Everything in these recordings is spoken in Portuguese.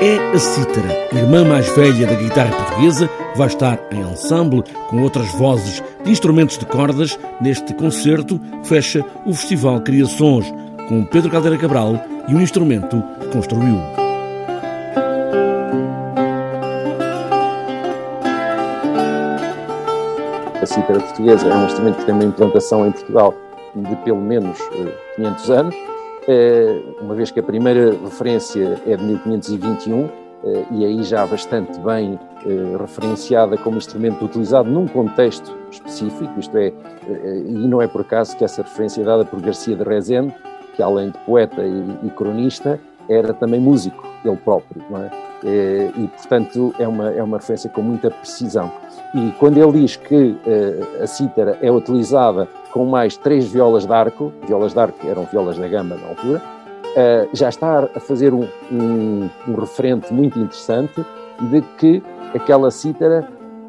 a cítara, irmã mais velha da guitarra portuguesa, vai estar em ensemble com outras vozes de instrumentos de cordas neste concerto que fecha o Festival Criações, com Pedro Caldeira Cabral e um instrumento que construiu. A cítara portuguesa é um instrumento que tem uma implantação em Portugal de pelo menos 500 anos eh, uma vez que a primeira referência é de 1521 eh, e aí já bastante bem eh, referenciada como instrumento utilizado num contexto específico, isto é, e não é por acaso que essa referência é dada por Garcia de Rezende, que além de poeta e, cronista, era também músico, ele próprio, não é? E, portanto, é uma, é uma referência com muita precisão. E quando ele diz que a cítara é utilizada com mais três violas de arco, violas de arco eram violas da gama na altura, uh, já está a fazer um, um, um, referente muito interessante de que aquela cítara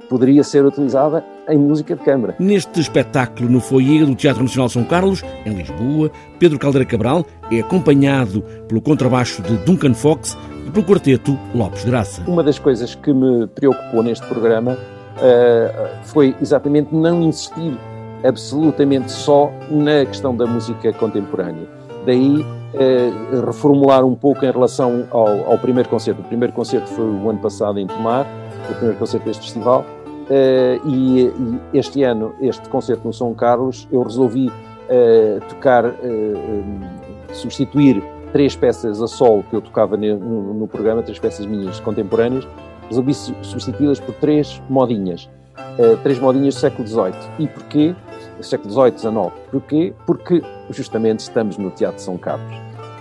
poderia ser utilizada em música de câmara. Neste espetáculo no foyer do Teatro Nacional São Carlos, em Lisboa, Pedro Caldeira Cabral é acompanhado pelo contrabaixo de Duncan Fox e pelo quarteto Lopes Graça. Uma das coisas que me preocupou neste programa uh, foi exatamente não insistir absolutamente só na questão da música contemporânea. Daí eh, reformular um pouco em relação ao, ao, primeiro concerto. O primeiro concerto foi o ano passado em Tomar, o primeiro concerto deste festival, eh, e, este ano, este concerto no São Carlos, eu resolvi eh, tocar, eh, eh, substituir três peças a solo que eu tocava no programa, três peças minhas contemporâneas, resolvi substituí-las por três modinhas. Uh, três modinhas do século XVIII. E porquê? século XVIII, XIX. Porquê? Porque justamente estamos no Teatro São Carlos.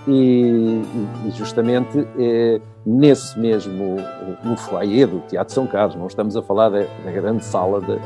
E, e justamente é, nesse mesmo, no foyer do Teatro São Carlos, não estamos a falar da, da grande sala de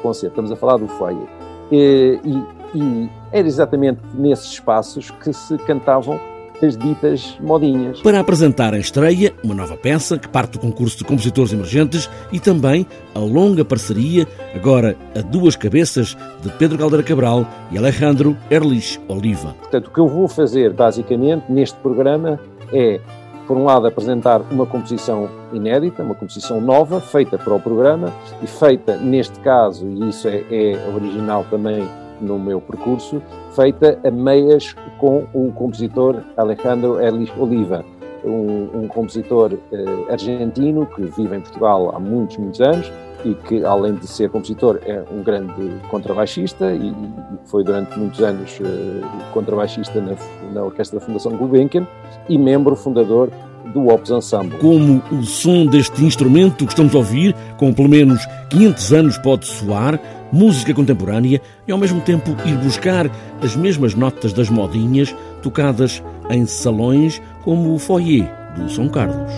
concerto, estamos a falar do foyer. E, e, e era exatamente nesses espaços que se cantavam as ditas modinhas. Para apresentar a estreia, uma nova peça que parte do concurso de compositores emergentes e também a longa parceria, agora a duas cabeças, de Pedro Caldeira Cabral e Alejandro Erlich Oliva. Portanto, o que eu vou fazer basicamente neste programa é, por um lado, apresentar uma composição inédita, uma composição nova, feita para o programa e feita, neste caso, e isso é, é original também no meu percurso, feita a meias com o compositor Alejandro Elis Oliva, um, um compositor uh, argentino que vive em Portugal há muitos, muitos anos e que, além de ser compositor, é um grande contrabaixista e, e foi durante muitos anos uh, contrabaixista na, na Orquestra da Fundação Gulbenkian e membro fundador do Opus Ensemble. Como o som deste instrumento que estamos a ouvir, com pelo menos 500 anos, pode soar, música contemporânea e ao mesmo tempo ir buscar as mesmas notas das modinhas tocadas em salões como o foyer do São Carlos.